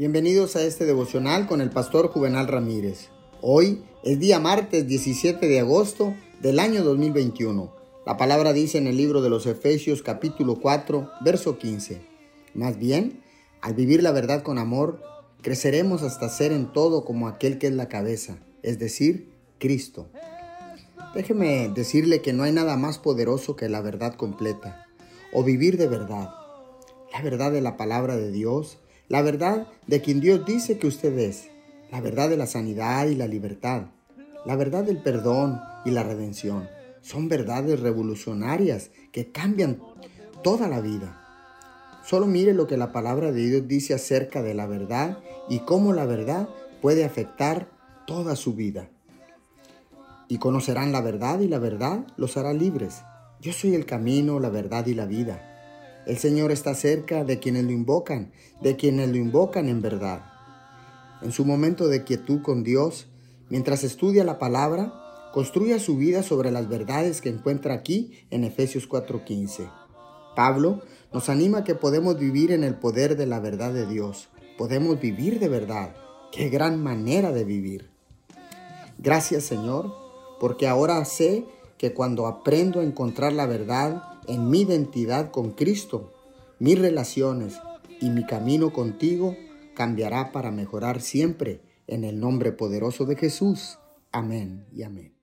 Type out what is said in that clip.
Bienvenidos a este devocional con el pastor Juvenal Ramírez. Hoy es día martes 17 de agosto del año 2021. La palabra dice en el libro de los Efesios capítulo 4, verso 15. Más bien, al vivir la verdad con amor, creceremos hasta ser en todo como aquel que es la cabeza, es decir, Cristo. Déjeme decirle que no hay nada más poderoso que la verdad completa, o vivir de verdad. La verdad de la palabra de Dios, la verdad de quien Dios dice que usted es, la verdad de la sanidad y la libertad, la verdad del perdón y la redención. Son verdades revolucionarias que cambian toda la vida. Solo mire lo que la palabra de Dios dice acerca de la verdad y cómo la verdad puede afectar toda su vida. Y conocerán la verdad y la verdad los hará libres. Yo soy el camino, la verdad y la vida. El Señor está cerca de quienes lo invocan, de quienes lo invocan en verdad. En su momento de quietud con Dios, mientras estudia la palabra, construya su vida sobre las verdades que encuentra aquí en Efesios 4:15. Pablo nos anima a que podemos vivir en el poder de la verdad de Dios. Podemos vivir de verdad. Qué gran manera de vivir. Gracias Señor, porque ahora sé que cuando aprendo a encontrar la verdad en mi identidad con Cristo, mis relaciones y mi camino contigo cambiará para mejorar siempre en el nombre poderoso de Jesús. Amén y amén.